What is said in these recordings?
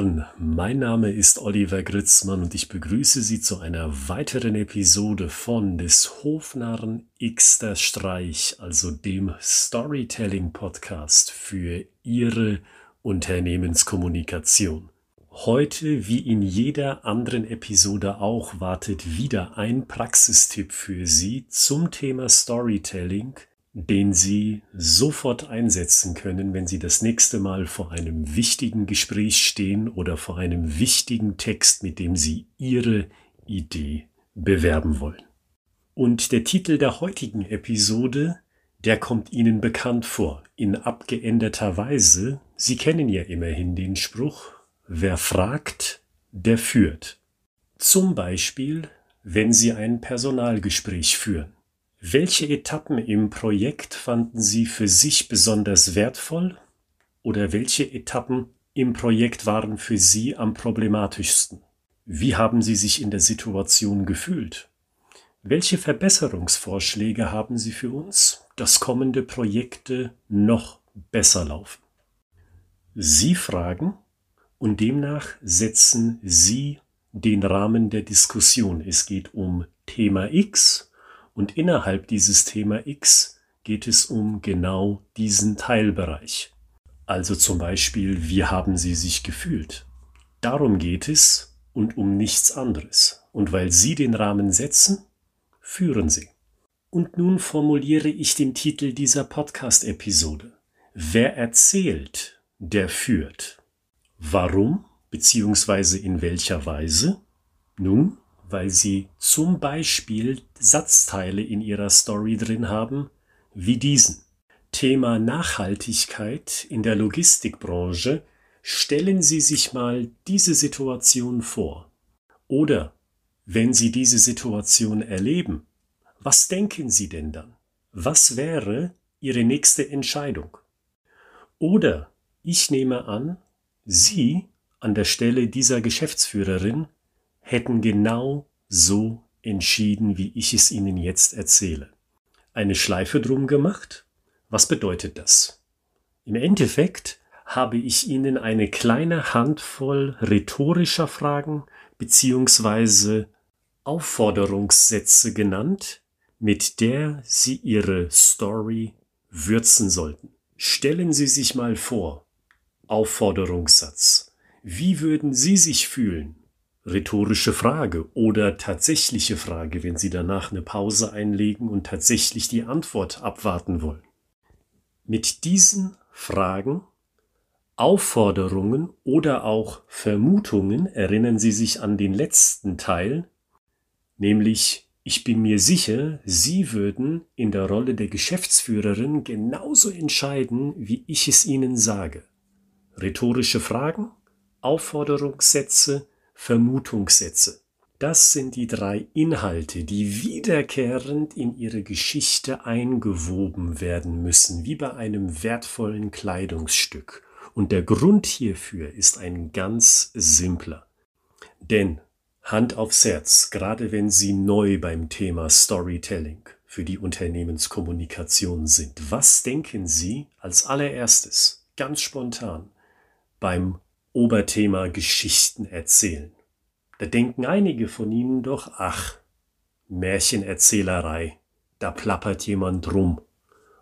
Herren, mein Name ist Oliver Gritzmann und ich begrüße Sie zu einer weiteren Episode von des Hofnarren Xter Streich, also dem Storytelling Podcast für Ihre Unternehmenskommunikation. Heute, wie in jeder anderen Episode auch, wartet wieder ein Praxistipp für Sie zum Thema Storytelling – den Sie sofort einsetzen können, wenn Sie das nächste Mal vor einem wichtigen Gespräch stehen oder vor einem wichtigen Text, mit dem Sie Ihre Idee bewerben wollen. Und der Titel der heutigen Episode, der kommt Ihnen bekannt vor, in abgeänderter Weise. Sie kennen ja immerhin den Spruch, wer fragt, der führt. Zum Beispiel, wenn Sie ein Personalgespräch führen. Welche Etappen im Projekt fanden Sie für sich besonders wertvoll oder welche Etappen im Projekt waren für Sie am problematischsten? Wie haben Sie sich in der Situation gefühlt? Welche Verbesserungsvorschläge haben Sie für uns, dass kommende Projekte noch besser laufen? Sie fragen und demnach setzen Sie den Rahmen der Diskussion. Es geht um Thema X und innerhalb dieses Thema X geht es um genau diesen Teilbereich. Also zum Beispiel, wie haben Sie sich gefühlt? Darum geht es und um nichts anderes. Und weil Sie den Rahmen setzen, führen Sie. Und nun formuliere ich den Titel dieser Podcast-Episode. Wer erzählt, der führt. Warum bzw. in welcher Weise? Nun, weil sie zum Beispiel Satzteile in ihrer Story drin haben, wie diesen. Thema Nachhaltigkeit in der Logistikbranche. Stellen Sie sich mal diese Situation vor. Oder wenn Sie diese Situation erleben, was denken Sie denn dann? Was wäre Ihre nächste Entscheidung? Oder ich nehme an, Sie an der Stelle dieser Geschäftsführerin hätten genau so entschieden, wie ich es Ihnen jetzt erzähle. Eine Schleife drum gemacht? Was bedeutet das? Im Endeffekt habe ich Ihnen eine kleine Handvoll rhetorischer Fragen beziehungsweise Aufforderungssätze genannt, mit der Sie Ihre Story würzen sollten. Stellen Sie sich mal vor, Aufforderungssatz. Wie würden Sie sich fühlen, rhetorische Frage oder tatsächliche Frage, wenn Sie danach eine Pause einlegen und tatsächlich die Antwort abwarten wollen. Mit diesen Fragen, Aufforderungen oder auch Vermutungen erinnern Sie sich an den letzten Teil, nämlich ich bin mir sicher, Sie würden in der Rolle der Geschäftsführerin genauso entscheiden, wie ich es Ihnen sage. Rhetorische Fragen, Aufforderungssätze, Vermutungssätze. Das sind die drei Inhalte, die wiederkehrend in ihre Geschichte eingewoben werden müssen, wie bei einem wertvollen Kleidungsstück. Und der Grund hierfür ist ein ganz simpler. Denn Hand aufs Herz, gerade wenn Sie neu beim Thema Storytelling für die Unternehmenskommunikation sind, was denken Sie als allererstes, ganz spontan, beim Oberthema Geschichten erzählen. Da denken einige von Ihnen doch, ach, Märchenerzählerei, da plappert jemand rum.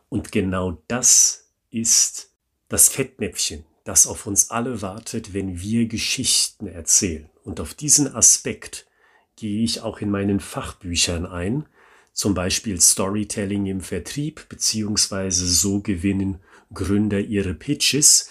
Und genau das ist das Fettnäpfchen, das auf uns alle wartet, wenn wir Geschichten erzählen. Und auf diesen Aspekt gehe ich auch in meinen Fachbüchern ein, zum Beispiel Storytelling im Vertrieb, beziehungsweise so gewinnen Gründer ihre Pitches,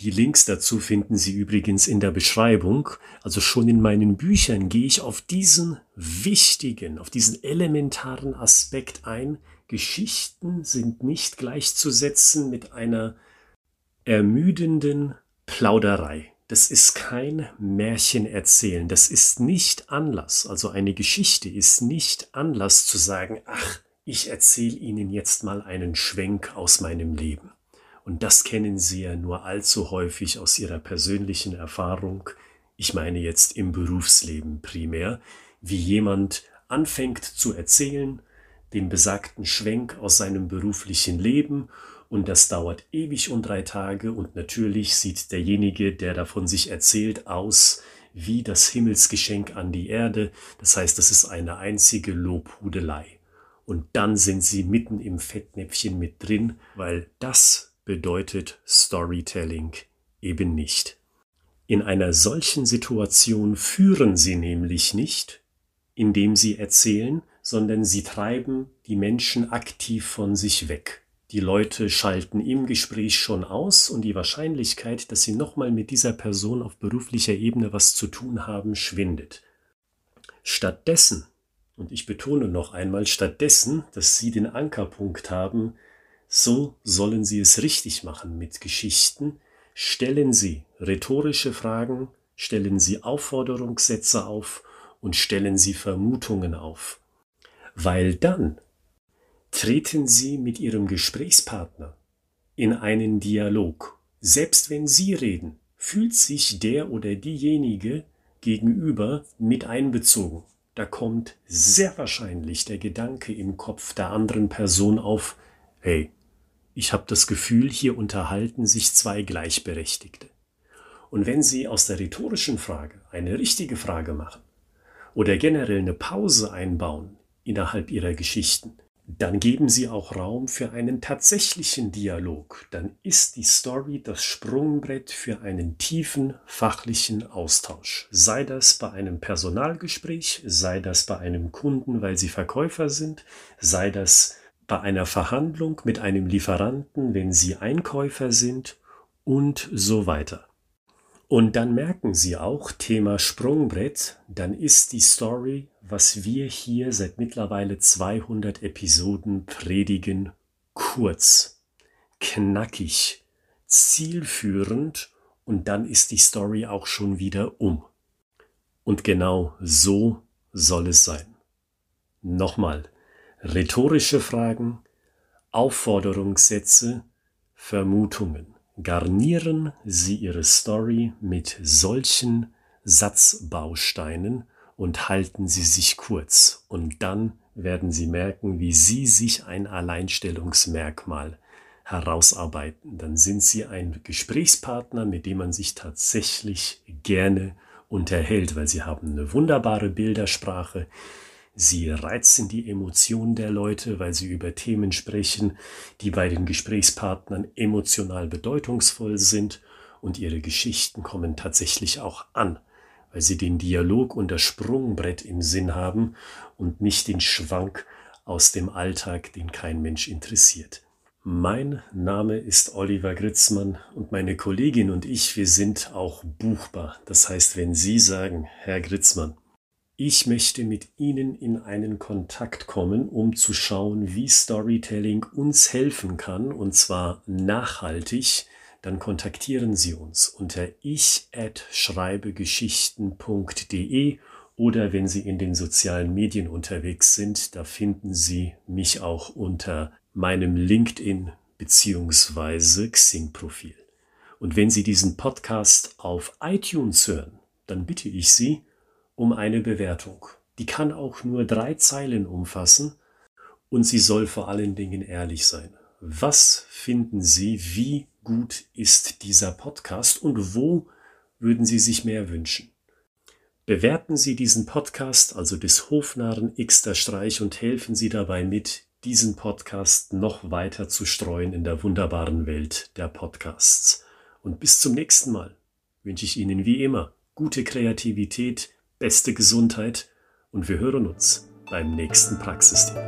die Links dazu finden Sie übrigens in der Beschreibung. Also schon in meinen Büchern gehe ich auf diesen wichtigen, auf diesen elementaren Aspekt ein. Geschichten sind nicht gleichzusetzen mit einer ermüdenden Plauderei. Das ist kein Märchen erzählen. Das ist nicht Anlass. Also eine Geschichte ist nicht Anlass zu sagen, ach, ich erzähle Ihnen jetzt mal einen Schwenk aus meinem Leben. Und das kennen Sie ja nur allzu häufig aus Ihrer persönlichen Erfahrung, ich meine jetzt im Berufsleben primär, wie jemand anfängt zu erzählen, den besagten Schwenk aus seinem beruflichen Leben und das dauert ewig und drei Tage und natürlich sieht derjenige, der davon sich erzählt, aus wie das Himmelsgeschenk an die Erde. Das heißt, das ist eine einzige Lobhudelei. Und dann sind sie mitten im Fettnäpfchen mit drin, weil das bedeutet Storytelling eben nicht. In einer solchen Situation führen sie nämlich nicht, indem sie erzählen, sondern sie treiben die Menschen aktiv von sich weg. Die Leute schalten im Gespräch schon aus und die Wahrscheinlichkeit, dass sie nochmal mit dieser Person auf beruflicher Ebene was zu tun haben, schwindet. Stattdessen, und ich betone noch einmal, stattdessen, dass sie den Ankerpunkt haben, so sollen sie es richtig machen mit Geschichten, stellen sie rhetorische Fragen, stellen sie Aufforderungssätze auf und stellen sie Vermutungen auf. Weil dann Treten Sie mit Ihrem Gesprächspartner in einen Dialog. Selbst wenn Sie reden, fühlt sich der oder diejenige gegenüber mit einbezogen. Da kommt sehr wahrscheinlich der Gedanke im Kopf der anderen Person auf, hey, ich habe das Gefühl, hier unterhalten sich zwei Gleichberechtigte. Und wenn Sie aus der rhetorischen Frage eine richtige Frage machen oder generell eine Pause einbauen innerhalb Ihrer Geschichten, dann geben Sie auch Raum für einen tatsächlichen Dialog. Dann ist die Story das Sprungbrett für einen tiefen fachlichen Austausch. Sei das bei einem Personalgespräch, sei das bei einem Kunden, weil Sie Verkäufer sind, sei das bei einer Verhandlung mit einem Lieferanten, wenn Sie Einkäufer sind und so weiter. Und dann merken Sie auch, Thema Sprungbrett, dann ist die Story, was wir hier seit mittlerweile 200 Episoden predigen, kurz, knackig, zielführend und dann ist die Story auch schon wieder um. Und genau so soll es sein. Nochmal, rhetorische Fragen, Aufforderungssätze, Vermutungen. Garnieren Sie Ihre Story mit solchen Satzbausteinen und halten Sie sich kurz. Und dann werden Sie merken, wie Sie sich ein Alleinstellungsmerkmal herausarbeiten. Dann sind Sie ein Gesprächspartner, mit dem man sich tatsächlich gerne unterhält, weil Sie haben eine wunderbare Bildersprache, Sie reizen die Emotionen der Leute, weil sie über Themen sprechen, die bei den Gesprächspartnern emotional bedeutungsvoll sind und ihre Geschichten kommen tatsächlich auch an, weil sie den Dialog und das Sprungbrett im Sinn haben und nicht den Schwank aus dem Alltag, den kein Mensch interessiert. Mein Name ist Oliver Gritzmann und meine Kollegin und ich, wir sind auch buchbar. Das heißt, wenn Sie sagen, Herr Gritzmann, ich möchte mit Ihnen in einen Kontakt kommen, um zu schauen, wie Storytelling uns helfen kann, und zwar nachhaltig. Dann kontaktieren Sie uns unter ich@schreibegeschichten.de oder wenn Sie in den sozialen Medien unterwegs sind, da finden Sie mich auch unter meinem LinkedIn bzw. Xing-Profil. Und wenn Sie diesen Podcast auf iTunes hören, dann bitte ich Sie, um eine Bewertung. Die kann auch nur drei Zeilen umfassen und sie soll vor allen Dingen ehrlich sein. Was finden Sie, wie gut ist dieser Podcast und wo würden Sie sich mehr wünschen? Bewerten Sie diesen Podcast, also des Hofnarren Xter Streich, und helfen Sie dabei mit, diesen Podcast noch weiter zu streuen in der wunderbaren Welt der Podcasts. Und bis zum nächsten Mal wünsche ich Ihnen wie immer gute Kreativität, beste Gesundheit und wir hören uns beim nächsten Praxistipp.